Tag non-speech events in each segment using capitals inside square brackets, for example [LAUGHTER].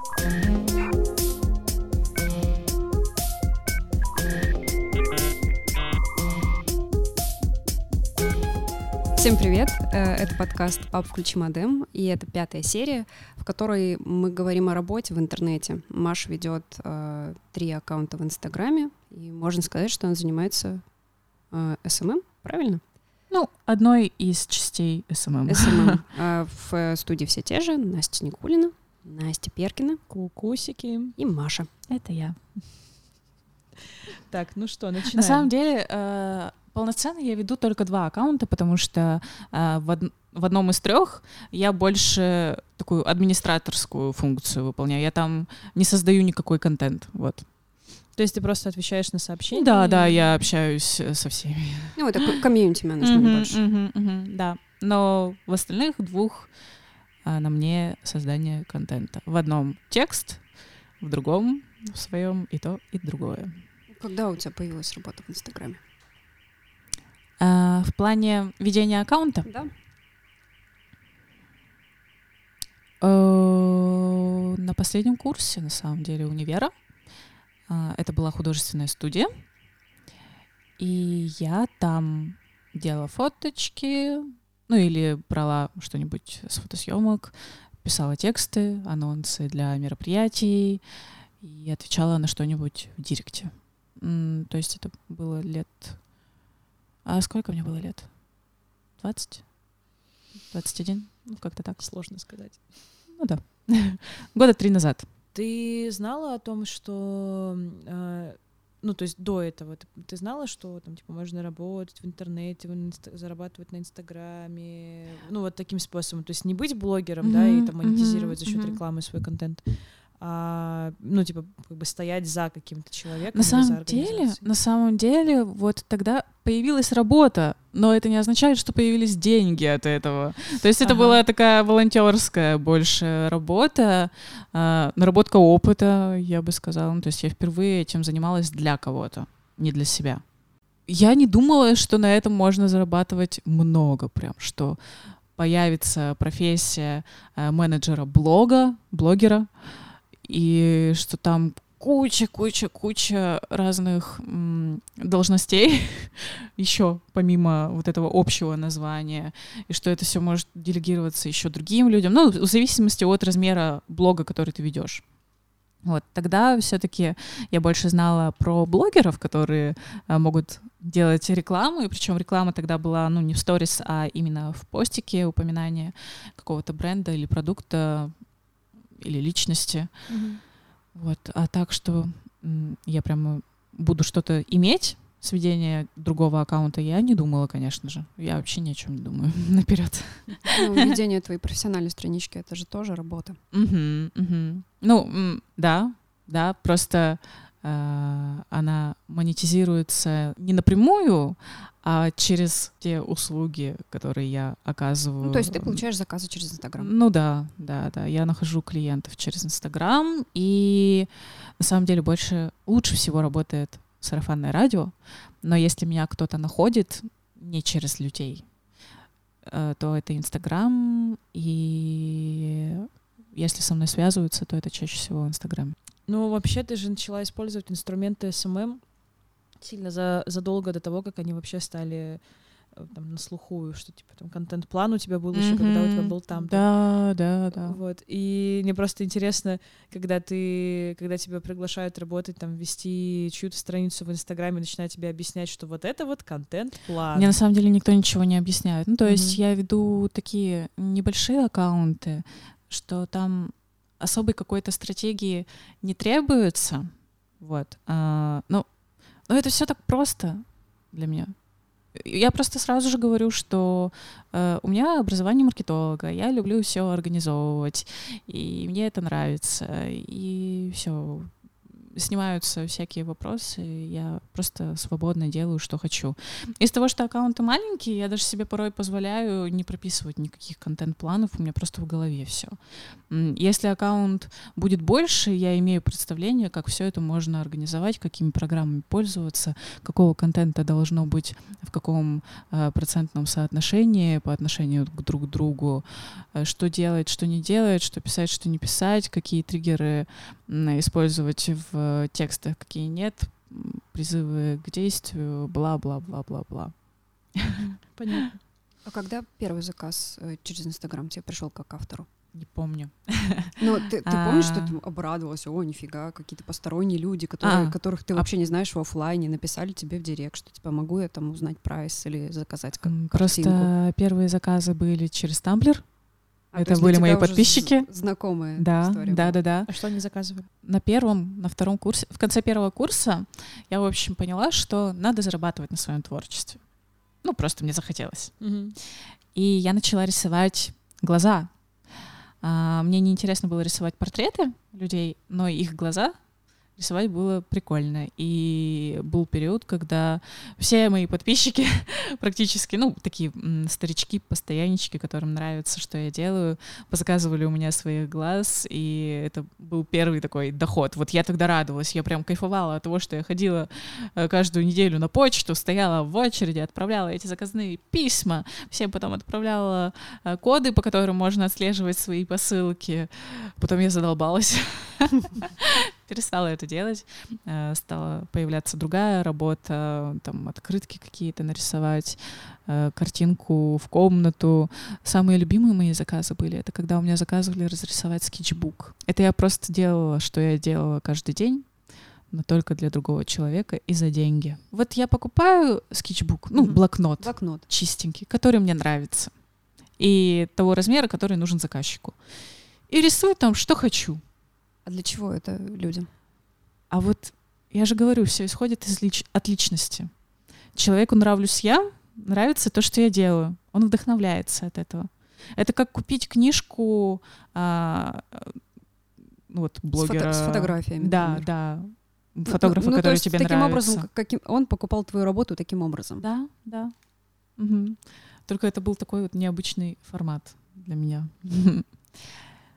Всем привет! Э, это подкаст «Пап, включи модем», и это пятая серия, в которой мы говорим о работе в интернете. Маша ведет э, три аккаунта в Инстаграме, и можно сказать, что она занимается э, СММ, правильно? Ну, одной из частей СММ. СММ. [LAUGHS] А в студии все те же. Настя Никулина, Настя Перкина. Кукусики. И Маша. Это я. Так, ну что, начинаем. На самом деле, э, полноценно я веду только два аккаунта, потому что э, в, од- в одном из трех я больше такую администраторскую функцию выполняю. Я там не создаю никакой контент. Вот. То есть ты просто отвечаешь на сообщения? Да, да, я общаюсь э, со всеми. Ну, это комьюнити менеджмент больше. Да. Но в остальных двух а, на мне создание контента. В одном текст, в другом в своем и то, и другое. Когда у тебя появилась работа в Инстаграме? А, в плане ведения аккаунта Да. э, на последнем курсе, на самом деле, универа. А, Это была художественная студия. И я там делала фоточки, ну или брала что-нибудь с фотосъемок, писала тексты, анонсы для мероприятий и отвечала на что-нибудь в директе. То есть это было лет... А сколько мне было лет? 20? 21? Ну, как-то так. Сложно сказать. Ну да. [LAUGHS] Года три назад. Ты знала о том, что... э, ну, то есть до этого ты, ты знала, что там, типа, можно работать в интернете, в инста- зарабатывать на Инстаграме, ну, вот таким способом. То есть не быть блогером, да, и там монетизировать мгм, за счет мгм. рекламы свой контент, а, ну, типа, как бы стоять за каким-то человеком. На самом деле, на самом деле, вот тогда появилась работа, но это не означает, что появились деньги от этого. То есть это Ага. была такая волонтерская больше работа, а, наработка опыта, я бы сказала. Ну, то есть я впервые этим занималась для кого-то, не для себя. Я не думала, что на этом можно зарабатывать много прям, что появится профессия э, менеджера блога, блогера, и что там куча, куча, куча разных м, должностей [LAUGHS] еще помимо вот этого общего названия, и что это все может делегироваться еще другим людям, ну, в зависимости от размера блога, который ты ведешь. Вот, тогда все-таки я больше знала про блогеров, которые а, могут делать рекламу, и причем реклама тогда была, ну, не в сторис, а именно в постике упоминание какого-то бренда или продукта или личности. Мгм. Вот, а так что я прямо буду что-то иметь с ведения другого аккаунта, я не думала, конечно же. Я вообще ни о чем не думаю [LAUGHS] наперед. Ну, ведение твоей профессиональной странички — это же тоже работа. Мгм, мгм. Ну, да, да, просто она монетизируется не напрямую, а через те услуги, которые я оказываю. Ну, то есть ты получаешь заказы через Инстаграм. Ну да, да, да. Я нахожу клиентов через Инстаграм, и на самом деле больше, лучше всего работает сарафанное радио, но если меня кто-то находит не через людей, э, то это Инстаграм, и если со мной связываются, то это чаще всего Инстаграм. Ну, вообще, ты же начала использовать инструменты СММ сильно за, задолго до того, как они вообще стали э, там, на слуху, что типа там контент-план у тебя был еще, когда у тебя был там. Да, да, да. Вот. И мне просто интересно, когда ты, когда тебя приглашают работать, там, вести чью-то страницу в Инстаграме, начинают тебе объяснять, что вот это вот контент-план. Мне на самом деле никто ничего не объясняет. Ну, то есть Мгм. я веду такие небольшие аккаунты, что там особой какой-то стратегии не требуется. Вот. А, ну, но это все так просто для меня. Я просто сразу же говорю, что э, у меня образование маркетолога, я люблю все организовывать, и мне это нравится, и все. Снимаются всякие вопросы, я просто свободно делаю, что хочу. Из того, что аккаунты маленькие, я даже себе порой позволяю не прописывать никаких контент-планов, у меня просто в голове все. Если аккаунт будет больше, я имею представление, как все это можно организовать, какими программами пользоваться, какого контента должно быть в каком э, процентном соотношении по отношению к друг другу, э, что делать, что не делать, что писать, что не писать, какие триггеры использовать в текстах, какие нет, призывы к действию, бла-бла-бла-бла-бла. [LAUGHS] Понятно. А когда первый заказ э, через Инстаграм тебе пришел как автору? Не помню. [LAUGHS] Ну, ты, ты помнишь, что ты обрадовалась? О, нифига, какие-то посторонние люди, которые, а, которых ты а... вообще не знаешь в офлайне, написали тебе в директ, что типа могу я там узнать прайс или заказать как Просто картинку? первые заказы были через Тамблер. А, это были мои подписчики. Знакомые. Да, история да, да, да. А что они заказывали? На первом, на втором курсе, в конце первого курса я, в общем, поняла, что надо зарабатывать на своем творчестве. Ну, просто мне захотелось. Угу. И я начала рисовать глаза. А, мне неинтересно было рисовать портреты людей, но их глаза рисовать было прикольно. И был период, когда все мои подписчики [LAUGHS] практически, ну, такие старички, постояннички, которым нравится, что я делаю, позаказывали у меня своих глаз, и это был первый такой доход. Вот я тогда радовалась, я прям кайфовала от того, что я ходила э, каждую неделю на почту, стояла в очереди, отправляла эти заказные письма, всем потом отправляла э, коды, по которым можно отслеживать свои посылки. Потом я задолбалась. [LAUGHS] перестала это делать, э, стала появляться другая работа, там открытки какие-то нарисовать, э, картинку в комнату. Самые любимые мои заказы были, это когда у меня заказывали разрисовать скетчбук. Это я просто делала, что я делала каждый день, но только для другого человека и за деньги. Вот я покупаю скетчбук, ну, mm-hmm. блокнот, блокнот чистенький, который мне нравится, и того размера, который нужен заказчику. И рисую там, что хочу. А для чего это людям? А вот я же говорю, все исходит из лич... от личности. Человеку нравлюсь я, нравится то, что я делаю. Он вдохновляется от этого. Это как купить книжку а, вот блогера. С, фото- с фотографиями. Да, например. да. Фотографа, ну, ну, который тебе таким нравится. Образом, каким, он покупал твою работу таким образом. Да, да. Угу. Только это был такой вот необычный формат для меня. [LAUGHS]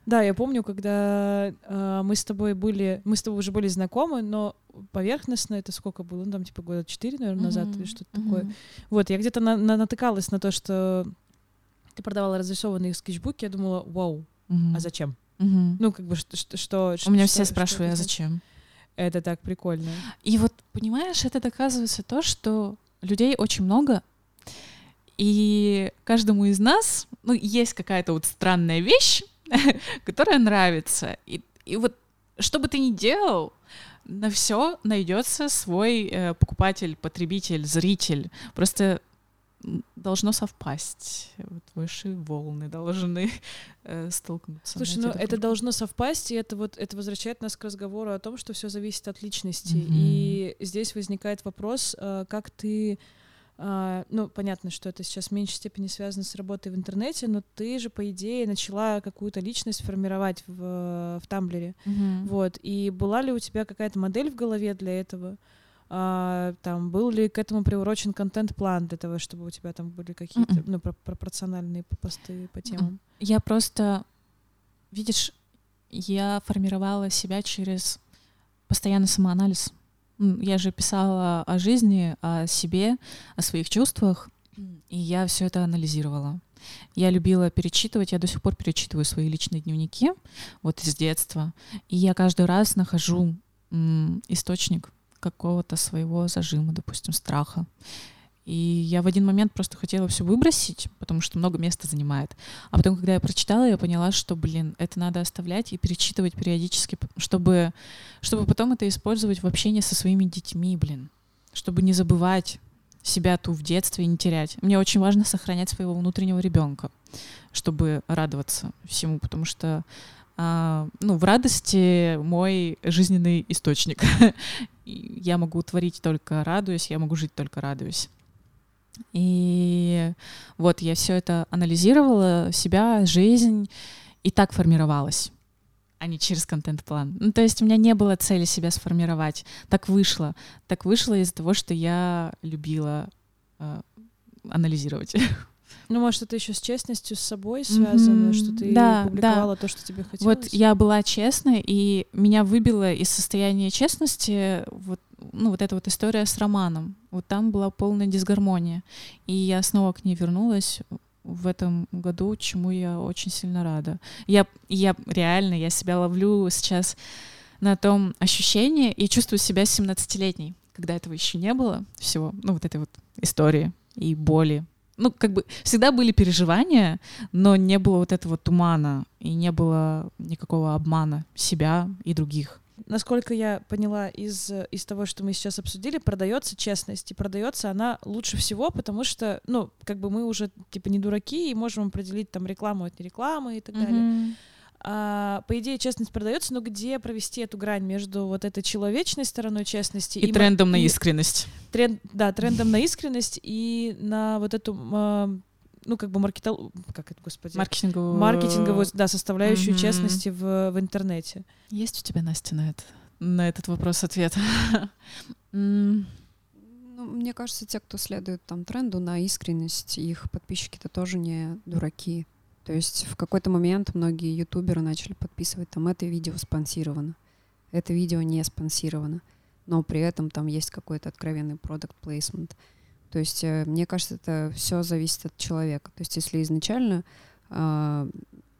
Да, я помню, когда э, мы с тобой были, мы с тобой уже были знакомы, но поверхностно это сколько было? Ну, там, типа, года четыре, наверное, mm-hmm. назад или что-то mm-hmm. такое. Вот, я где-то на, на, натыкалась на то, что ты продавала разрисованные скетчбуки, я думала, вау, mm-hmm. а зачем? Mm-hmm. Ну, как бы, что... что У меня что, все спрашивают, а зачем? Это так прикольно. И вот, понимаешь, это доказывается то, что людей очень много, и каждому из нас, ну, есть какая-то вот странная вещь, [LAUGHS] которая нравится. И, и вот что бы ты ни делал, на все найдется свой э, покупатель, потребитель, зритель. Просто должно совпасть. Вот высшие волны должны [LAUGHS] э, столкнуться. Слушай, ну это должно совпасть, и это вот это возвращает нас к разговору о том, что все зависит от личности. Mm-hmm. И здесь возникает вопрос, э, как ты ну, понятно, что это сейчас в меньшей степени связано с работой в интернете, но ты же, по идее, начала какую-то личность формировать в, в Тамблере. Mm-hmm. Вот. И была ли у тебя какая-то модель в голове для этого? Uh, там, был ли к этому приурочен контент-план для того, чтобы у тебя там были какие-то mm-hmm. ну, про- пропорциональные посты по темам? Я просто, видишь, я формировала себя через постоянный самоанализ. Я же писала о жизни, о себе, о своих чувствах, и я все это анализировала. Я любила перечитывать, я до сих пор перечитываю свои личные дневники, вот из детства, и я каждый раз нахожу источник какого-то своего зажима, допустим, страха. И я в один момент просто хотела все выбросить, потому что много места занимает. А потом, когда я прочитала, я поняла, что, блин, это надо оставлять и перечитывать периодически, чтобы, чтобы потом это использовать в общении со своими детьми, блин. Чтобы не забывать себя ту в детстве и не терять. Мне очень важно сохранять своего внутреннего ребенка, чтобы радоваться всему, потому что а, ну, в радости мой жизненный источник. [LAUGHS] я могу творить только радуюсь, я могу жить только радуюсь. И вот я все это анализировала, себя, жизнь, и так формировалась. а не через контент-план. Ну, то есть у меня не было цели себя сформировать. Так вышло. Так вышло из-за того, что я любила э, анализировать. [LAUGHS] Ну, может, это еще с честностью с собой связано, mm-hmm. что ты да, публиковала да. то, что тебе хотелось. Вот я была честной, и меня выбило из состояния честности вот, ну, вот эта вот история с романом. Вот там была полная дисгармония. И я снова к ней вернулась в этом году, чему я очень сильно рада. Я, я реально, я себя ловлю сейчас на том ощущении и чувствую себя 17-летней, когда этого еще не было всего, ну, вот этой вот истории и боли. Ну, как бы всегда были переживания, но не было вот этого тумана и не было никакого обмана себя и других насколько я поняла из, из того, что мы сейчас обсудили, продается честность. И продается она лучше всего, потому что, ну, как бы мы уже, типа, не дураки и можем определить там рекламу от нерекламы и так mm-hmm. далее. А, по идее, честность продается, но где провести эту грань между вот этой человечной стороной честности и, и трендом на искренность? Тренд, да, трендом на искренность и на вот эту ну, как бы маркетол... как это, господи? Маркетинговую... Маркетинговую, да, составляющую mm-hmm. честности в, в интернете. Есть у тебя, Настя, на, это, на этот вопрос ответ? [LAUGHS] ну, мне кажется, те, кто следует там тренду на искренность, их подписчики-то тоже не дураки. То есть в какой-то момент многие ютуберы начали подписывать там это видео спонсировано, это видео не спонсировано, но при этом там есть какой-то откровенный продукт плейсмент. То есть, э, мне кажется, это все зависит от человека. То есть, если изначально э,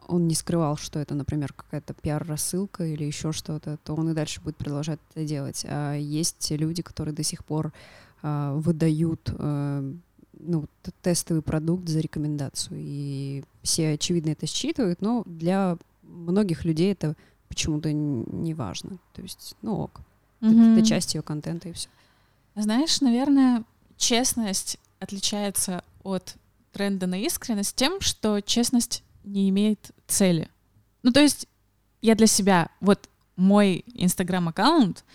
он не скрывал, что это, например, какая-то пиар-рассылка или еще что-то, то он и дальше будет продолжать это делать. А есть люди, которые до сих пор э, выдают э, ну, тестовый продукт за рекомендацию. И все, очевидно, это считывают, но для многих людей это почему-то не важно. То есть, ну ок. Mm-hmm. Это, это часть ее контента и все. Знаешь, наверное, честность отличается от тренда на искренность тем, что честность не имеет цели. Ну, то есть я для себя, вот мой инстаграм-аккаунт,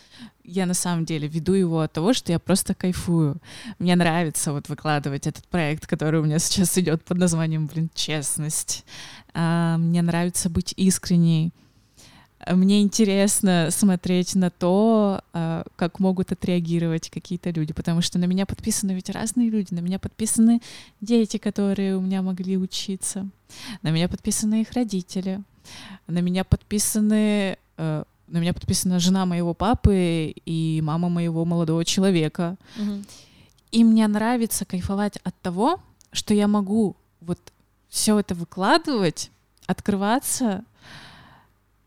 я на самом деле веду его от того, что я просто кайфую. Мне нравится вот выкладывать этот проект, который у меня сейчас идет под названием, блин, честность. А, мне нравится быть искренней. Мне интересно смотреть на то, а, как могут отреагировать какие-то люди, потому что на меня подписаны ведь разные люди, на меня подписаны дети, которые у меня могли учиться, на меня подписаны их родители, на меня подписаны э, на меня подписана жена моего папы и мама моего молодого человека. Угу. И мне нравится кайфовать от того, что я могу вот все это выкладывать, открываться,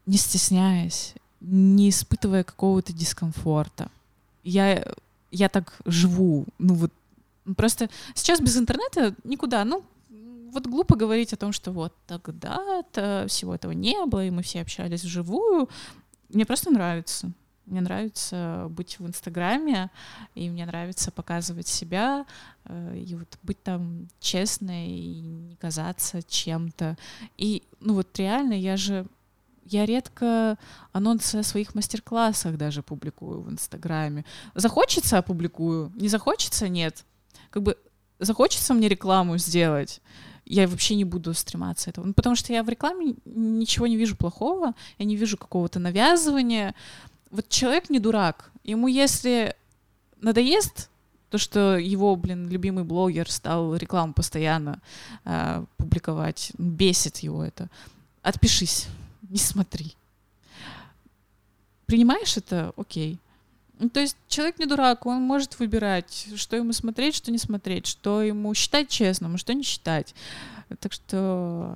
не стесняясь, не испытывая какого-то дискомфорта. Я, я так живу. Ну вот просто сейчас без интернета никуда. Ну, вот глупо говорить о том, что вот тогда-то всего этого не было, и мы все общались вживую. Мне просто нравится. Мне нравится быть в Инстаграме, и мне нравится показывать себя, э, и вот быть там честной, и не казаться чем-то. И, ну вот реально, я же я редко анонсы о своих мастер-классах даже публикую в Инстаграме. Захочется — опубликую, не захочется — нет. Как бы захочется мне рекламу сделать, я вообще не буду стрематься этого. Ну, потому что я в рекламе ничего не вижу плохого, я не вижу какого-то навязывания. Вот человек не дурак. Ему если надоест то, что его, блин, любимый блогер стал рекламу постоянно э, публиковать, бесит его это, отпишись не смотри. Принимаешь это? Окей. Ну, то есть человек не дурак, он может выбирать, что ему смотреть, что не смотреть, что ему считать честным, что не считать. Так что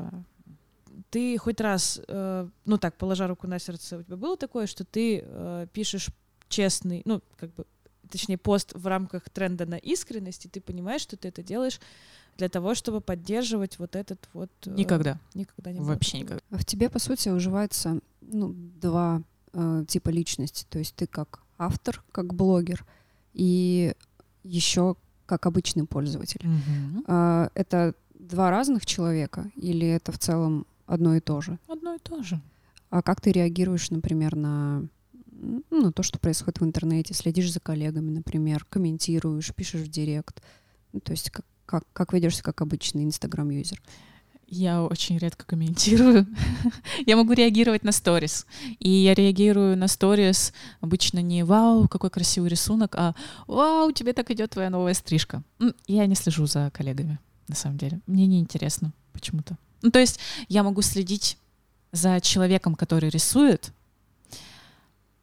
ты хоть раз, э, ну так, положа руку на сердце, у тебя было такое, что ты э, пишешь честный, ну, как бы, точнее, пост в рамках тренда на искренность, и ты понимаешь, что ты это делаешь для того, чтобы поддерживать вот этот вот... Э, никогда. Никогда не Вообще никогда. В тебе, по сути, уживается ну, два э, типа личности. То есть ты как автор, как блогер, и еще как обычный пользователь. Угу. Э, это два разных человека или это в целом одно и то же? Одно и то же. А как ты реагируешь, например, на ну, то, что происходит в интернете, следишь за коллегами, например, комментируешь, пишешь в директ. Ну, то есть как, как, как ведешься как обычный Инстаграм-юзер? Я очень редко комментирую. [LAUGHS] я могу реагировать на сторис. И я реагирую на сторис обычно не «Вау, какой красивый рисунок», а «Вау, тебе так идет твоя новая стрижка». Я не слежу за коллегами, на самом деле. Мне не интересно почему-то. Ну, то есть я могу следить за человеком, который рисует.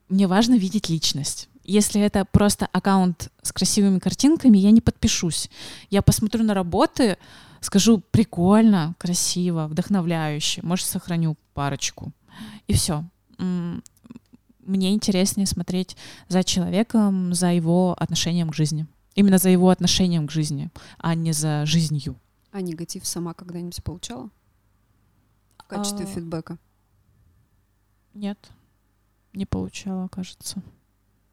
Мне важно видеть личность. Если это просто аккаунт с красивыми картинками, я не подпишусь. Я посмотрю на работы, скажу прикольно, красиво, вдохновляюще, может, сохраню парочку. И все. Мне интереснее смотреть за человеком, за его отношением к жизни. Именно за его отношением к жизни, а не за жизнью. А негатив сама когда-нибудь получала? В качестве а... фидбэка? Нет, не получала, кажется.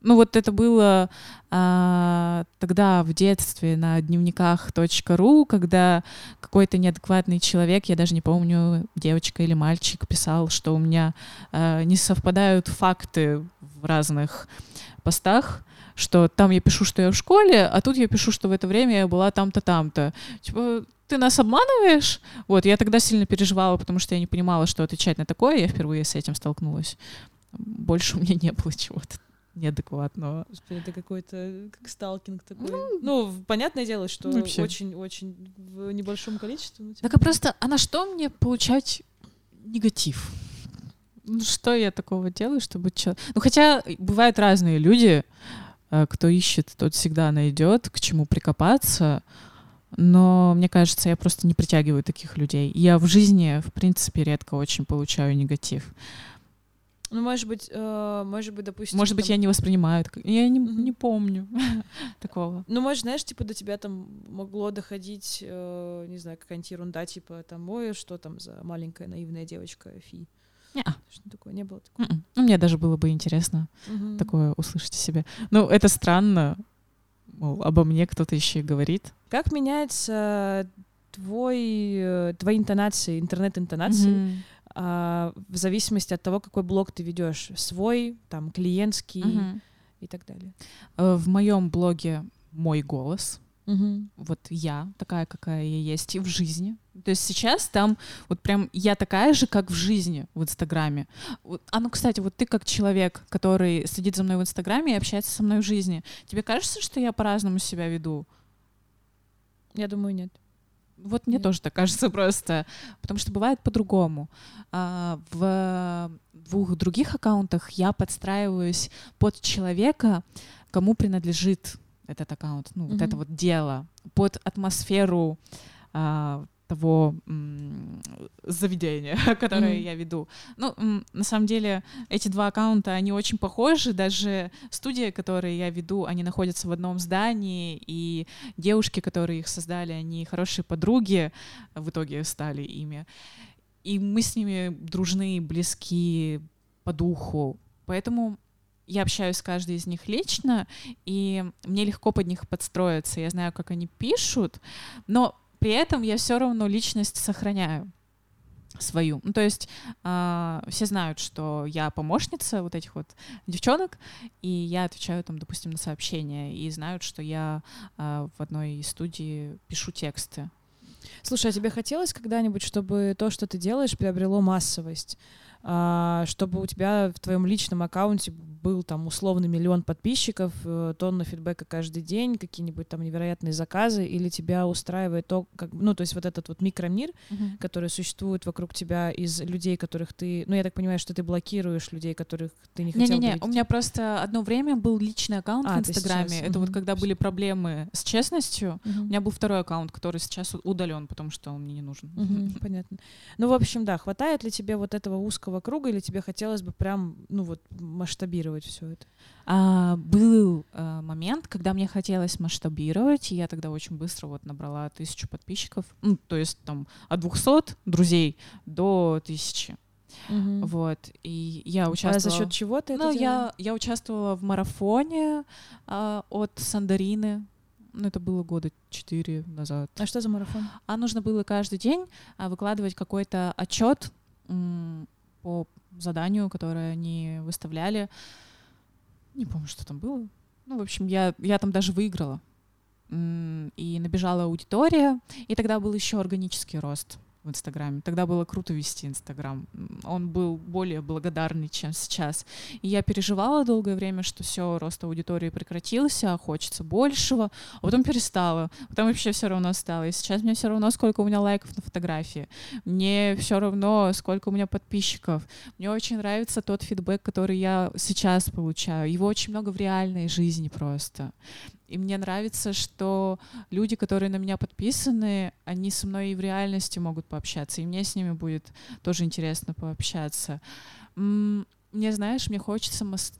Ну вот это было а, тогда в детстве на дневниках .ру, когда какой-то неадекватный человек, я даже не помню, девочка или мальчик, писал, что у меня а, не совпадают факты в разных постах, что там я пишу, что я в школе, а тут я пишу, что в это время я была там-то, там-то. Типа, ты нас обманываешь? Вот, я тогда сильно переживала, потому что я не понимала, что отвечать на такое, я впервые с этим столкнулась. Больше у меня не было чего-то неадекватного. Господи, это какой-то как сталкинг такой. Ну, ну понятное дело, что очень-очень в небольшом количестве. Ну, типа... Так а просто, а на что мне получать негатив? Ну, что я такого делаю, чтобы... Чё... Ну, хотя бывают разные люди, э, кто ищет, тот всегда найдет, к чему прикопаться. Но мне кажется, я просто не притягиваю таких людей. Я в жизни, в принципе, редко очень получаю негатив. Ну, может быть, э, может быть, допустим... Может быть, там... я не воспринимаю. Я не, mm-hmm. не помню [LAUGHS] такого. Ну, может, знаешь, типа до тебя там могло доходить, э, не знаю, какая-нибудь ерунда, типа там, ой, что там за маленькая наивная девочка Фи. Не-а. Что такое? Не было такого? Mm-mm. Ну, мне даже было бы интересно mm-hmm. такое услышать о себе. Ну, это странно. Мол, обо мне кто-то еще и говорит. Как меняется твой, э, твои интонации, интернет-интонации mm-hmm а, в зависимости от того, какой блог ты ведешь, свой, там, клиентский угу. и так далее. Э, в моем блоге мой голос. Угу. Вот я такая, какая я есть и в жизни. То есть сейчас там вот прям я такая же, как в жизни в Инстаграме. Вот, а ну, кстати, вот ты как человек, который следит за мной в Инстаграме и общается со мной в жизни, тебе кажется, что я по-разному себя веду? Я думаю, нет. Вот мне тоже так кажется просто, потому что бывает по-другому. А, в двух других аккаунтах я подстраиваюсь под человека, кому принадлежит этот аккаунт, ну mm-hmm. вот это вот дело, под атмосферу а, того заведения, [LAUGHS] которое mm-hmm. я веду. Ну, на самом деле, эти два аккаунта, они очень похожи. Даже студии, которые я веду, они находятся в одном здании, и девушки, которые их создали, они хорошие подруги в итоге стали ими. И мы с ними дружны, близки по духу. Поэтому я общаюсь с каждой из них лично, и мне легко под них подстроиться. Я знаю, как они пишут, но при этом я все равно личность сохраняю свою. Ну, то есть э, все знают, что я помощница вот этих вот девчонок, и я отвечаю там, допустим, на сообщения, и знают, что я э, в одной из студий пишу тексты. Слушай, а тебе хотелось когда-нибудь, чтобы то, что ты делаешь, приобрело массовость? А, чтобы у тебя в твоем личном аккаунте был там условный миллион подписчиков, э, тонна фидбэка каждый день, какие-нибудь там невероятные заказы, или тебя устраивает то, как, ну, то есть вот этот вот микромир, uh-huh. который существует вокруг тебя из людей, которых ты, ну, я так понимаю, что ты блокируешь людей, которых ты не хотел Не-не-не, у меня просто одно время был личный аккаунт а, в Инстаграме, это uh-huh. вот когда были проблемы с честностью, uh-huh. у меня был второй аккаунт, который сейчас удален, потому что он мне не нужен. Uh-huh, понятно. Ну, в общем, да, хватает ли тебе вот этого узкого круга, или тебе хотелось бы прям, ну, вот, масштабировать все это? А, был а, момент, когда мне хотелось масштабировать, и я тогда очень быстро вот набрала тысячу подписчиков, ну, то есть там от 200 друзей до тысячи. Угу. Вот, и я участвовала... А за счет чего ты ну, это я, я участвовала в марафоне а, от Сандарины, ну, это было года четыре назад. А что за марафон? А нужно было каждый день а, выкладывать какой-то отчет по заданию, которое они выставляли. Не помню, что там было. Ну, в общем, я, я там даже выиграла. И набежала аудитория, и тогда был еще органический рост Инстаграме. Тогда было круто вести Инстаграм. Он был более благодарный, чем сейчас. И я переживала долгое время, что все, рост аудитории прекратился, а хочется большего. А потом перестала. Потом вообще все равно стало. И сейчас мне все равно, сколько у меня лайков на фотографии. Мне все равно, сколько у меня подписчиков. Мне очень нравится тот фидбэк, который я сейчас получаю. Его очень много в реальной жизни просто. И мне нравится, что люди, которые на меня подписаны, они со мной и в реальности могут пообщаться, и мне с ними будет тоже интересно пообщаться. Мне, знаешь, мне хочется мас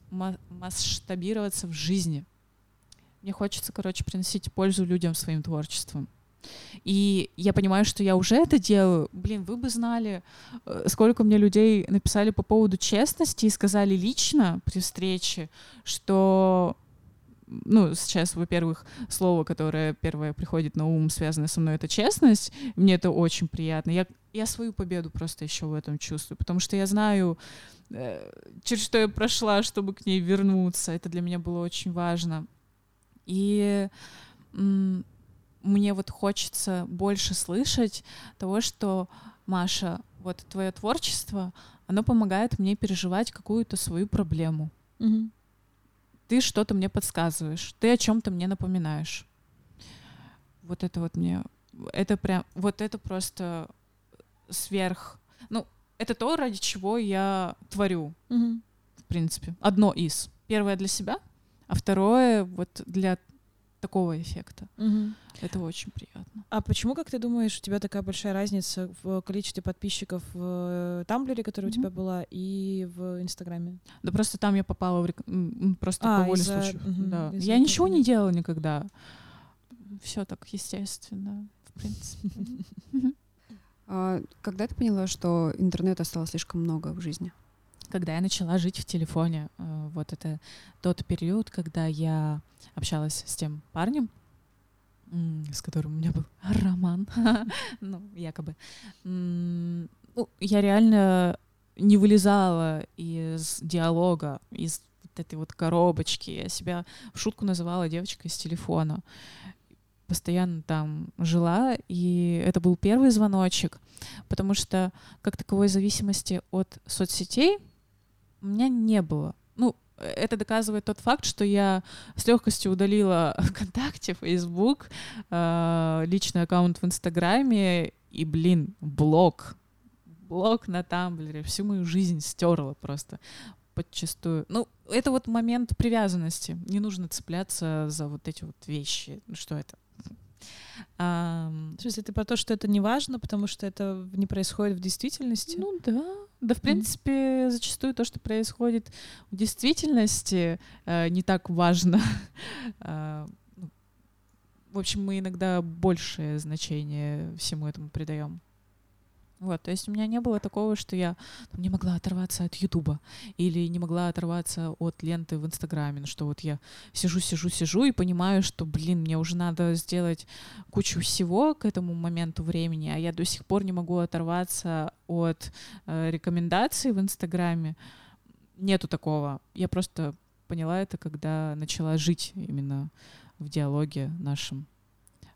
масштабироваться в жизни. Мне хочется, короче, приносить пользу людям своим творчеством. И я понимаю, что я уже это делаю. Блин, вы бы знали, э, сколько мне людей написали по поводу честности и сказали лично при встрече, что ну, сейчас, во-первых, слово, которое первое приходит на ум, связанное со мной, это честность. Мне это очень приятно. Я, я свою победу просто еще в этом чувствую, потому что я знаю, э, через что я прошла, чтобы к ней вернуться. Это для меня было очень важно. И мне вот хочется больше слышать того, что Маша, вот твое творчество, оно помогает мне переживать какую-то свою проблему. Mm-hmm ты что-то мне подсказываешь, ты о чем-то мне напоминаешь. Вот это вот мне, это прям, вот это просто сверх, ну, это то, ради чего я творю, угу. в принципе. Одно из. Первое для себя, а второе вот для такого эффекта. Угу. Это очень приятно. А почему, как ты думаешь, у тебя такая большая разница в количестве подписчиков в Тамблере, которая mm-hmm. у тебя была, и в Инстаграме? Да просто там я попала в рек... просто а, по воле случая. Mm-hmm. Да. Я ничего не делала никогда. Все так естественно, в принципе. [LAUGHS] А когда ты поняла, что интернета стало слишком много в жизни? Когда я начала жить в телефоне. Э, вот это тот период, когда я общалась с тем парнем, с которым у меня был [LAUGHS] роман, [LAUGHS] ну, якобы. Ну, я реально не вылезала из диалога, из вот этой вот коробочки. Я себя в шутку называла девочкой с телефона. Постоянно там жила, и это был первый звоночек, потому что как таковой зависимости от соцсетей у меня не было. Ну, это доказывает тот факт, что я с легкостью удалила [LAUGHS] ВКонтакте, Facebook, э, личный аккаунт в Инстаграме и, блин, блог. Блог на Тамблере. Всю мою жизнь стерла просто подчастую. Ну, это вот момент привязанности. Не нужно цепляться за вот эти вот вещи. Ну, что это? А, в смысле, ты про то, что это не важно, потому что это не происходит в действительности? Ну да. Да, в принципе, mm-hmm. зачастую то, что происходит в действительности, э, не так важно. э, [LAUGHS] в общем, мы иногда большее значение всему этому придаем. Вот, то есть у меня не было такого, что я там, не могла оторваться от Ютуба или не могла оторваться от ленты в Инстаграме, что вот я сижу, сижу, сижу и понимаю, что, блин, мне уже надо сделать кучу всего к этому моменту времени, а я до сих пор не могу оторваться от э, рекомендаций в Инстаграме. Нету такого. Я просто поняла это, когда начала жить именно в диалоге нашем,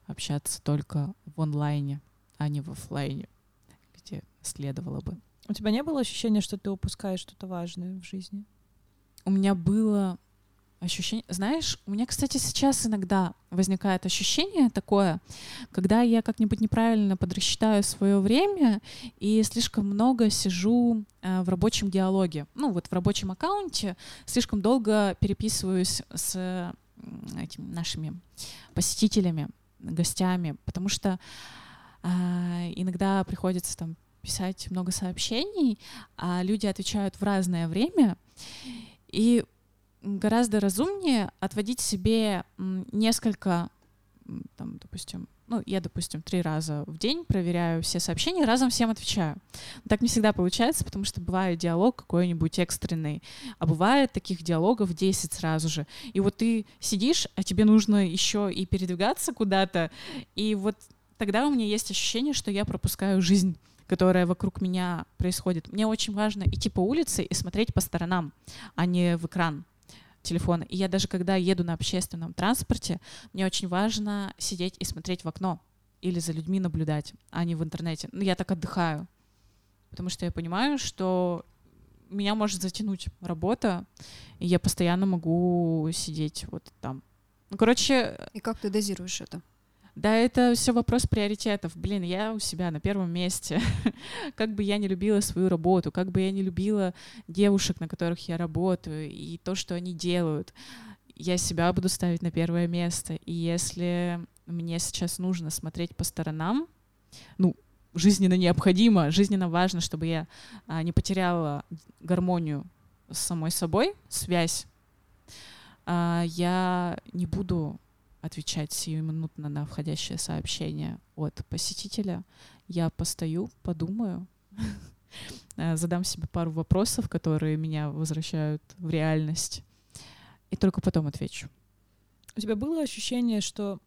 общаться только в онлайне, а не в офлайне следовало бы. У тебя не было ощущения, что ты упускаешь что-то важное в жизни? У меня было ощущение... Знаешь, у меня, кстати, сейчас иногда возникает ощущение такое, когда я как-нибудь неправильно подрасчитаю свое время и слишком много сижу э, в рабочем диалоге. Ну, вот в рабочем аккаунте слишком долго переписываюсь с этими нашими посетителями, гостями, потому что иногда приходится там писать много сообщений, а люди отвечают в разное время. И гораздо разумнее отводить себе несколько, там, допустим, ну, я, допустим, три раза в день проверяю все сообщения, разом всем отвечаю. Так не всегда получается, потому что бывает диалог какой-нибудь экстренный, а бывает таких диалогов 10 сразу же. И вот ты сидишь, а тебе нужно еще и передвигаться куда-то, и вот тогда у меня есть ощущение, что я пропускаю жизнь которая вокруг меня происходит. Мне очень важно идти по улице и смотреть по сторонам, а не в экран телефона. И я даже когда еду на общественном транспорте, мне очень важно сидеть и смотреть в окно, или за людьми наблюдать, а не в интернете. Ну, я так отдыхаю, потому что я понимаю, что меня может затянуть работа, и я постоянно могу сидеть вот там. Ну, короче... И как ты дозируешь это? Да, это все вопрос приоритетов. Блин, я у себя на первом месте. [LAUGHS] как бы я не любила свою работу, как бы я не любила девушек, на которых я работаю, и то, что они делают, я себя буду ставить на первое место. И если мне сейчас нужно смотреть по сторонам, ну, жизненно необходимо, жизненно важно, чтобы я а, не потеряла гармонию с самой собой, связь, а, я не буду отвечать сиюминутно на входящее сообщение от посетителя. Я постою, подумаю, [LAUGHS] задам себе пару вопросов, которые меня возвращают в реальность, и только потом отвечу. У тебя было ощущение, что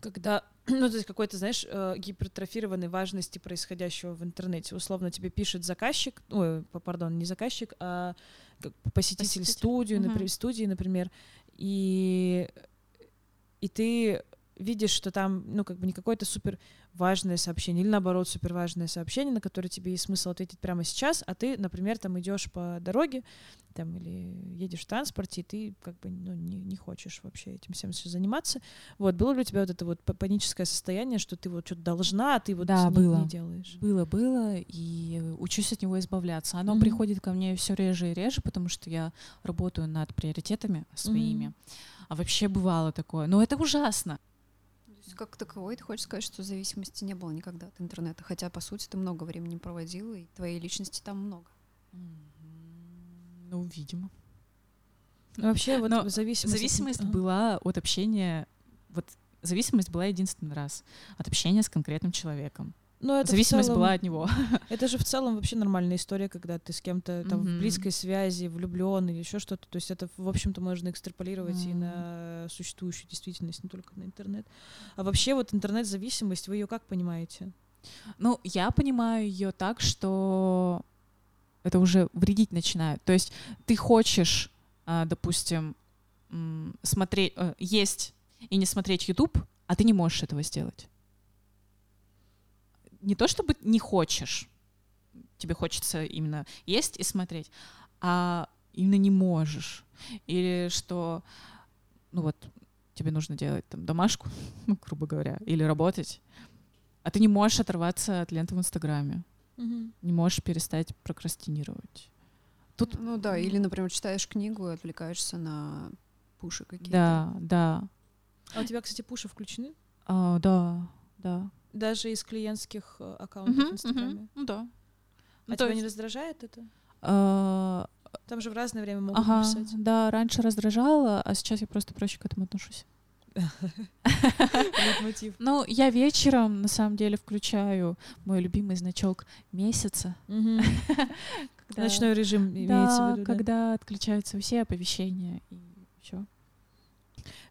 когда [CLEARS THROAT] ну, то есть какой-то, знаешь, э, гипертрофированной важности происходящего в интернете. Условно тебе пишет заказчик, ой, пардон, не заказчик, а посетитель, посетитель. студии, угу. например, студии, например, и, и ты видишь, что там, ну, как бы не какое-то супер важное сообщение, или наоборот, супер важное сообщение, на которое тебе есть смысл ответить прямо сейчас, а ты, например, там идешь по дороге, там, или едешь в транспорте, и ты как бы ну, не, не хочешь вообще этим всем все заниматься. Вот, было ли у тебя вот это вот паническое состояние, что ты вот что-то должна, а ты вот да, не, было. не делаешь? Было, было, и учусь от него избавляться. Оно mm-hmm. приходит ко мне все реже и реже, потому что я работаю над приоритетами своими. Mm-hmm. А вообще бывало такое. Но это ужасно есть как таковой ты хочешь сказать, что зависимости не было никогда от интернета, хотя по сути ты много времени проводил и твоей личности там много. Ну, видимо. Ну, вообще вот Но зависимость, зависимость от... была от общения, вот зависимость была единственный раз от общения с конкретным человеком. Но это Зависимость целом, была от него. [LAUGHS] Это же в целом вообще нормальная история, когда ты с кем-то там mm-hmm. в близкой связи, влюблен или еще что-то. То есть это, в общем-то, можно экстраполировать mm-hmm. и на существующую действительность, не только на интернет. А вообще вот интернет-зависимость, вы ее как понимаете? Ну, я понимаю ее так, что это уже вредить начинает. То есть ты хочешь, а, допустим, смотреть, э, есть и не смотреть YouTube, а ты не можешь этого сделать не то чтобы не хочешь, тебе хочется именно есть и смотреть, а именно не можешь. Или что, ну вот, тебе нужно делать там домашку, ну, [LAUGHS] грубо говоря, или работать, а ты не можешь оторваться от ленты в Инстаграме. Угу. Не можешь перестать прокрастинировать. Тут... Ну да, или, например, читаешь книгу и отвлекаешься на пуши какие-то. Да, да. А у тебя, кстати, пуши включены? А, да, да. Даже из клиентских э, аккаунтов в Инстаграме? Ну да. А ну, тебя есть... не раздражает это? Uh... Там же в разное время могут ага, писать. Да, раньше раздражало, а сейчас я просто проще к этому отношусь. Ну, я вечером, на самом деле, включаю мой любимый значок месяца. Ночной режим имеется в виду, когда отключаются все оповещения и все.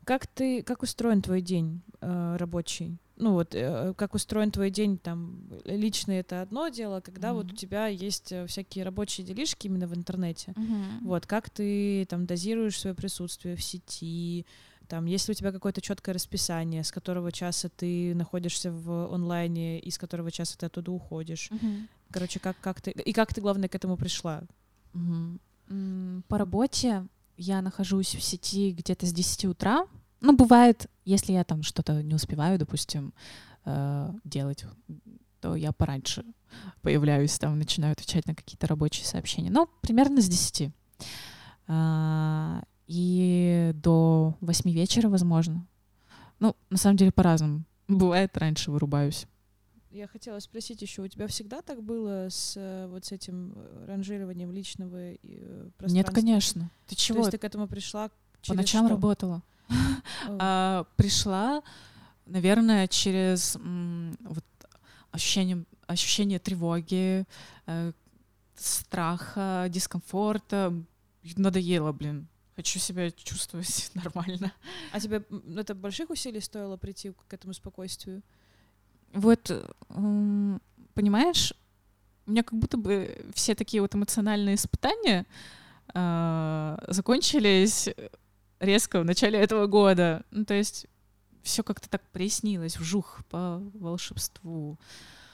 Как ты, как устроен твой день э, рабочий? Ну вот э, как устроен твой день там лично это одно дело, когда mm-hmm. вот у тебя есть э, всякие рабочие делишки именно в интернете, mm-hmm. вот как ты там дозируешь свое присутствие в сети, там, есть ли у тебя какое-то четкое расписание, с которого часа ты находишься в онлайне и с которого часа ты оттуда уходишь. Mm-hmm. Короче, как, как ты... И как ты, главное, к этому пришла? Mm-hmm. По работе я нахожусь в сети где-то с 10 утра, ну, бывает, если я там что-то не успеваю, допустим, э, делать, то я пораньше появляюсь, там начинаю отвечать на какие-то рабочие сообщения. Ну, примерно с 10. А, и до 8 вечера, возможно. Ну, на самом деле, по-разному. Бывает, раньше вырубаюсь. Я хотела спросить еще, у тебя всегда так было с э, вот с этим э, ранжированием личного пространства? Нет, конечно. Ты чего? То есть ты к этому пришла через По ночам что? работала. А, пришла, наверное, через вот ощущение, ощущение тревоги, э, страха, дискомфорта. Надоело, блин. Хочу себя чувствовать [LAUGHS] нормально. А тебе это больших усилий стоило прийти к этому спокойствию? Вот, понимаешь, у меня как будто бы все такие вот эмоциональные испытания э, закончились резко в начале этого года. Ну, то есть все как-то так прояснилось, вжух по волшебству.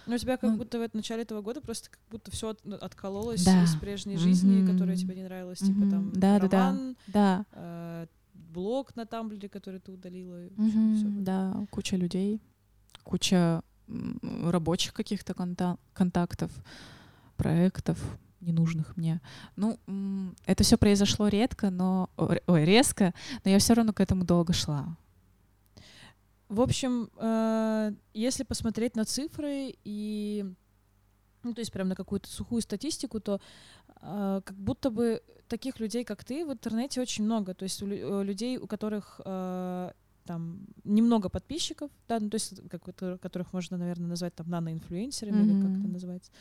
Ну, у тебя как Ну, будто в начале этого года просто как будто все откололось Да. из прежней жизни, Мгм. которая тебе не нравилась, типа Мгм. там Да, да, да. роман, Да, э, блог на Тамблере, который ты удалила. Мгм, всё. да, куча людей, куча рабочих каких-то конта- контактов, проектов ненужных мне. Ну, это все произошло редко, но ой, резко, но я все равно к этому долго шла. В общем, э, если посмотреть на цифры и, ну, то есть прям на какую-то сухую статистику, то э, как будто бы таких людей, как ты, в интернете очень много. То есть у лю- людей, у которых э, там немного подписчиков, да, ну, то есть как, вот, которых можно, наверное, назвать там наноинфлюенсерами или как это называется.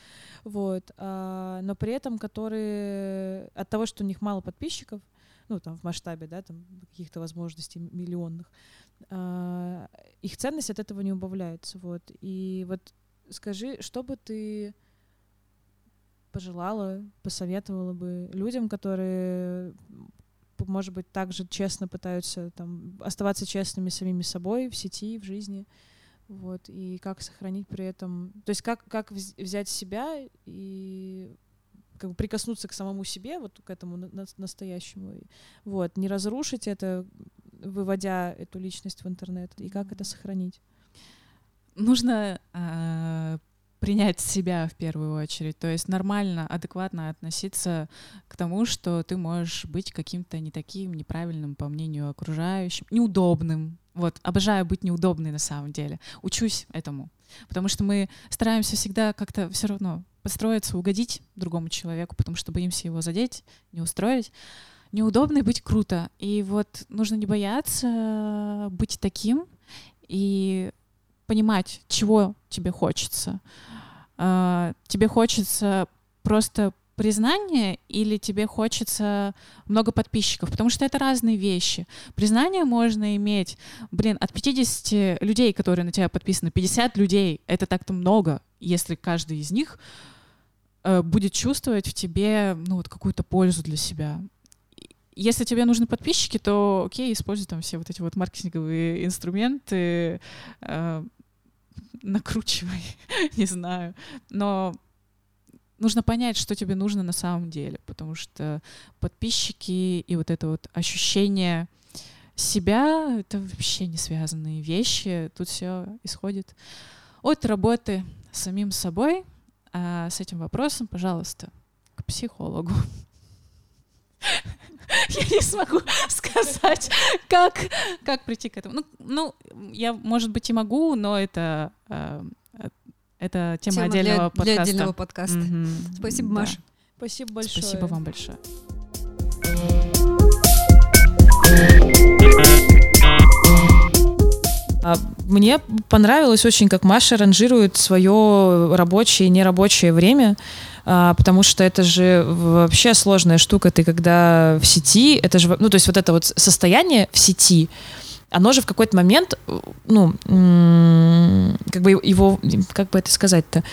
Вот. а, но при этом которые от того, что у них мало подписчиков, ну, там, в масштабе, да, там, каких-то возможностей миллионных, а, их ценность от этого не убавляется, вот. И вот скажи, что бы ты пожелала, посоветовала бы людям, которые, может быть, также честно пытаются там оставаться честными самими собой в сети, в жизни, вот, и как сохранить при этом, то есть как, как вз- взять себя и как бы прикоснуться к самому себе, вот к этому на- на- настоящему, вот, не разрушить это, выводя эту личность в интернет, и как это сохранить. Нужно э, принять себя в первую очередь, то есть нормально, адекватно относиться к тому, что ты можешь быть каким-то не таким, неправильным по мнению окружающим, неудобным. Вот, обожаю быть неудобной на самом деле. Учусь этому. Потому что мы стараемся всегда как-то все равно подстроиться, угодить другому человеку, потому что боимся его задеть, не устроить. Неудобно быть круто. И вот нужно не бояться быть таким и понимать, чего тебе хочется. А, Тебе хочется просто признание или тебе хочется много подписчиков, потому что это разные вещи. Признание можно иметь, блин, от 50 людей, которые на тебя подписаны, 50 людей, это так-то много, если каждый из них э, будет чувствовать в тебе ну, вот какую-то пользу для себя. Если тебе нужны подписчики, то окей, используй там все вот эти вот маркетинговые инструменты, э, накручивай, [LAUGHS] не знаю. Но нужно понять, что тебе нужно на самом деле, потому что подписчики и вот это вот ощущение себя — это вообще не связанные вещи. Тут все исходит от работы самим собой. А с этим вопросом, пожалуйста, к психологу. [LAUGHS] Я не смогу сказать, как, как прийти к этому. Ну, ну, я, может быть, и могу, но это, э, это тема, Тема отдельного для, подкаста. для отдельного подкаста. Мгм. Спасибо, Да. Маша. Спасибо большое. Спасибо вам большое. А, Мне понравилось очень, как Маша ранжирует свое рабочее и нерабочее время, а, потому что это же вообще сложная штука. Ты когда в сети, это же, ну, то есть вот это вот состояние в сети, оно же в какой-то момент, ну, как бы его, как бы это сказать-то,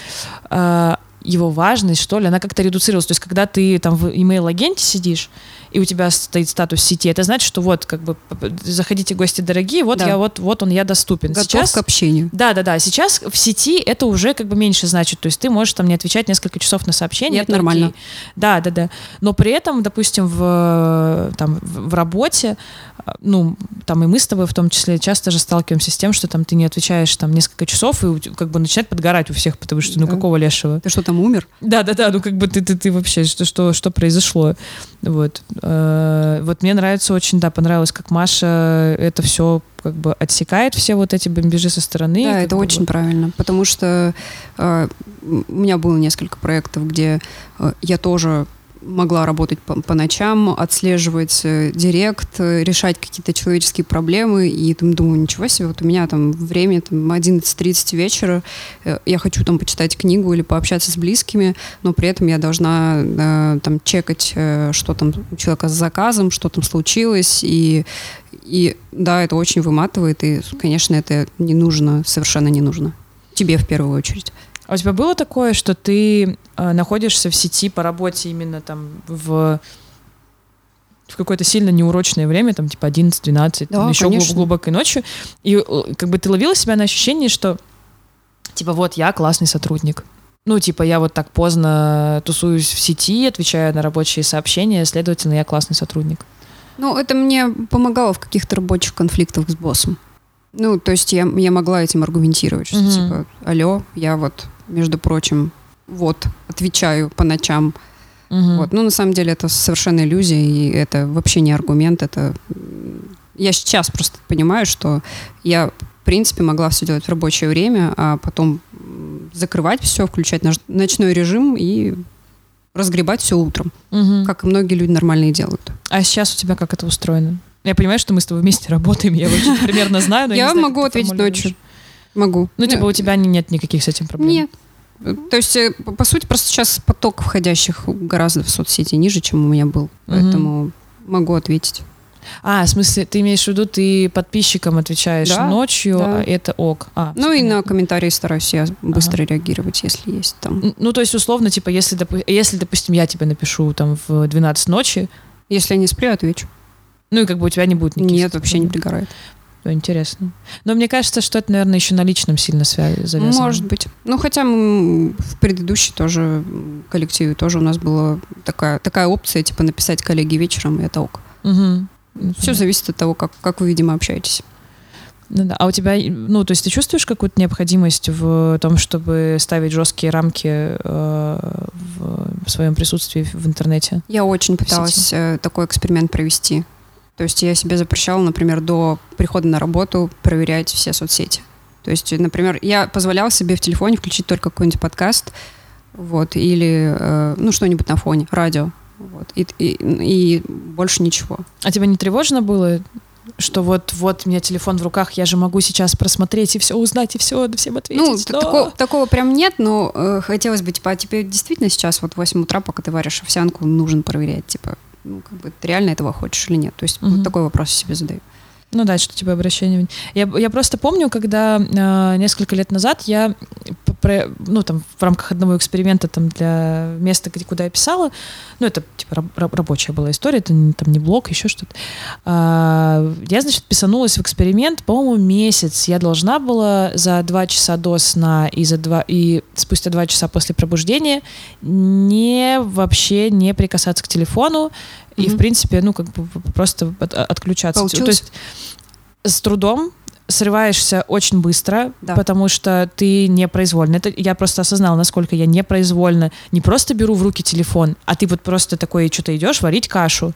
а, его важность, что ли, она как-то редуцировалась. То есть, когда ты там в email-агенте сидишь, и у тебя стоит статус сети, это значит, что вот, как бы, заходите, гости дорогие, вот Да. я, вот, вот он, я доступен. Готов Сейчас, к общению. да, да, да. Сейчас в сети это уже как бы меньше значит. То есть ты можешь там не отвечать несколько часов на сообщения. Нет, нормально. окей. Да, да, да. Но при этом, допустим, в, там, в работе, а, ну, там и мы с тобой в том числе часто же сталкиваемся с тем, что там ты не отвечаешь там несколько часов, и как бы начинает подгорать у всех, потому что, ну, Да. какого лешего? Ты что, там умер? Да, да, да, ну как бы ты, ты, ты вообще, что, что, что произошло? Вот. Э, Вот мне нравится очень, да, понравилось, как Маша это все как бы отсекает все вот эти бомбежи со стороны. Да, это бы очень вот. правильно, потому что э, у меня было несколько проектов, где э, я тоже могла работать по, по ночам, отслеживать э, директ, э, решать какие-то человеческие проблемы, и там думаю, ничего себе, вот у меня там время там 11.30 вечера, э, я хочу там почитать книгу или пообщаться с близкими, но при этом я должна э, там чекать, э, что там у человека с заказом, что там случилось, и и да, это очень выматывает, и, конечно, это не нужно, совершенно не нужно. Тебе в первую очередь. А у тебя было такое, что ты э, находишься в сети по работе именно там в в какое-то сильно неурочное время, там, типа 11-12, Да, еще конечно. глубокой ночью, и э, как бы ты ловила себя на ощущении, что, типа, вот я классный сотрудник. Ну, типа, я вот так поздно тусуюсь в сети, отвечаю на рабочие сообщения, следовательно, я классный сотрудник. Ну, это мне помогало в каких-то рабочих конфликтах с боссом. Ну, то есть я, я могла этим аргументировать, что Мгм. типа, алло, я вот, между прочим, вот, отвечаю по ночам. Мгм. Вот. Ну, на самом деле это совершенно иллюзия, и это вообще не аргумент, это... Я сейчас просто понимаю, что я, в принципе, могла все делать в рабочее время, а потом закрывать все, включать наш- ночной режим и разгребать все утром, Мгм. как и многие люди нормальные делают. А сейчас у тебя как это устроено? Я понимаю, что мы с тобой вместе [LAUGHS] работаем, я очень [LAUGHS] примерно знаю, но я Я не знаю, могу ты ответить ночью. Могу. Ну, типа, у тебя не- нет никаких с этим проблем? Нет. То есть, э, по сути, просто сейчас поток входящих гораздо в соцсети ниже, чем у меня был. Поэтому могу ответить. А, в смысле, ты имеешь в виду, ты подписчикам отвечаешь Да, ночью, да. а это ок. А, Ну и на комментарии стараюсь я быстро реагировать, если есть там. Ну, то есть, условно, типа, если, допу- если, допустим, я тебе напишу там в 12 ночи, Если я не сплю, отвечу. ну, и как бы у тебя не будет никаких... Нет, вообще не пригорает. Интересно. Но мне кажется, что это, наверное, еще на личном сильно свя- завязано. Может быть. Ну, хотя м, в предыдущей тоже коллективе тоже у нас была такая, такая опция, типа написать коллеге вечером, и это ок. Ну, Все зависит от того, как, как вы, видимо, общаетесь. Ну да. А у тебя, ну, то есть ты чувствуешь какую-то необходимость в том, чтобы ставить жесткие рамки э, в, своем присутствии в интернете? Я очень сети. пыталась э, такой эксперимент провести. То есть я себе запрещала, например, до прихода на работу проверять все соцсети. То есть, например, я позволяла себе в телефоне включить только какой-нибудь подкаст, вот, или, э, ну, что-нибудь на фоне, радио, вот, и, и, и больше ничего. А тебе не тревожно было, что вот, вот у меня телефон в руках, я же могу сейчас просмотреть и все узнать, и все, всем ответить? Ну, но- такого, такого прям нет, но э, хотелось бы, типа, а тебе действительно сейчас вот в 8 утра, пока ты варишь овсянку, нужен проверять, типа, ну, как бы, ты реально этого хочешь или нет? То есть Мгм. вот такой вопрос себе задаю. Ну да, что тебе обращение. Я, я просто помню, когда э, несколько лет назад я, про- ну там в рамках одного эксперимента там для места, где, куда я писала, ну это типа раб- раб- рабочая была история, это не, там не блог, еще что-то. А, я, значит, писанулась в эксперимент, по-моему, месяц. Я должна была за два часа до сна и за два и спустя два часа после пробуждения не вообще не прикасаться к телефону и в принципе, ну как бы просто от- отключаться. То Получилось? есть с трудом срываешься очень быстро, Да. потому что ты непроизвольно. Это я просто осознала, насколько я непроизвольно не просто беру в руки телефон, а ты вот просто такой что-то идешь варить кашу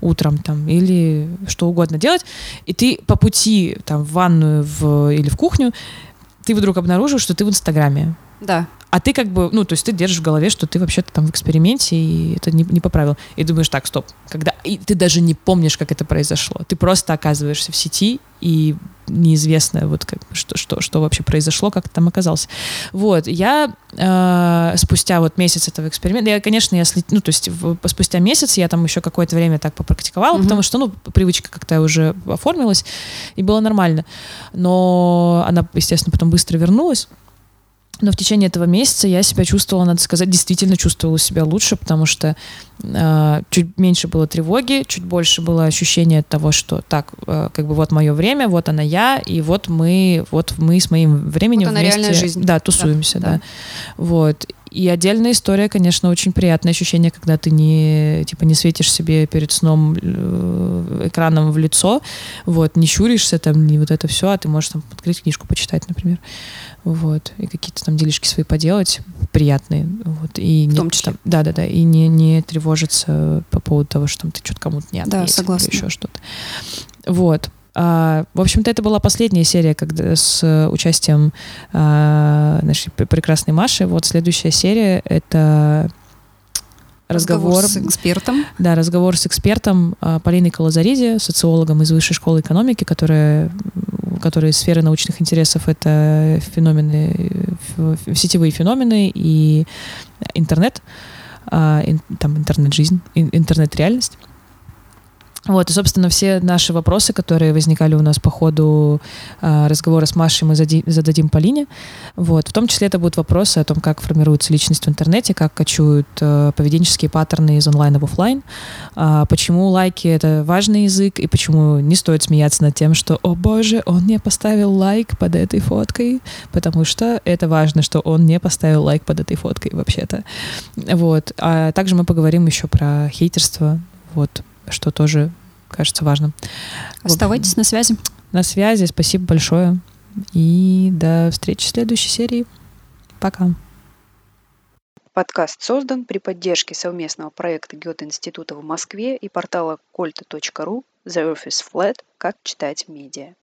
утром там или что угодно делать, и ты по пути там в ванную в, или в кухню ты вдруг обнаружил, что ты в Инстаграме. Да, А ты как бы, ну, то есть ты держишь в голове, что ты вообще-то там в эксперименте, и это не, не по правилам. И думаешь, так, стоп, когда... И ты даже не помнишь, как это произошло. Ты просто оказываешься в сети, и неизвестно, вот как, что, что, что вообще произошло, как ты там оказался. Вот, я э, спустя вот месяц этого эксперимента, я, конечно, я, сли- ну, то есть в- спустя месяц я там еще какое-то время так попрактиковала, Мгм. потому что, ну, привычка как-то уже оформилась, и было нормально. Но она, естественно, потом быстро вернулась. Но в течение этого месяца я себя чувствовала, надо сказать, действительно чувствовала себя лучше, потому что э, чуть меньше было тревоги, чуть больше было ощущение того, что так, э, как бы вот мое время, вот она я, и вот мы, вот мы с моим временем Вот она вместе, реальная жизнь. да, тусуемся, да, да. вот. И отдельная история, конечно, очень приятное ощущение, когда ты не типа не светишь себе перед сном э, экраном в лицо, вот, не щуришься там, не вот это все, а ты можешь там открыть книжку почитать, например, вот, и какие-то там делишки свои поделать приятные, вот, и В не- том числе. там- да, да, да, и не не тревожиться по поводу того, что там ты что-то кому-то не Да, ответил, согласна. или еще что-то, вот. А, в общем-то, это была последняя серия, когда с участием а, нашей пр- прекрасной Маши. Вот следующая серия это разговор, с экспертом. да, разговор с экспертом а, Полиной Колозариди, социологом из Высшей школы экономики, которая, у которой сфера научных интересов это феномены, сетевые феномены и интернет, а, там интернет-жизнь, ин- интернет-реальность. Вот, и, собственно, все наши вопросы, которые возникали у нас по ходу э, разговора с Машей, мы зади- зададим Полине. Вот, в том числе это будут вопросы о том, как формируется личность в интернете, как кочуют э, поведенческие паттерны из онлайна в офлайн, э, почему лайки — это важный язык, и почему не стоит смеяться над тем, что «О боже, он не поставил лайк под этой фоткой», потому что это важно, что он не поставил лайк под этой фоткой вообще-то. Вот. А также мы поговорим еще про хейтерство, вот, что тоже кажется важным. Оставайтесь на связи. На связи, спасибо большое. И до встречи в следующей серии. Пока. Подкаст создан при поддержке совместного проекта Гёте-института в Москве и портала колта.ру The Earth is Flat. Как читать медиа.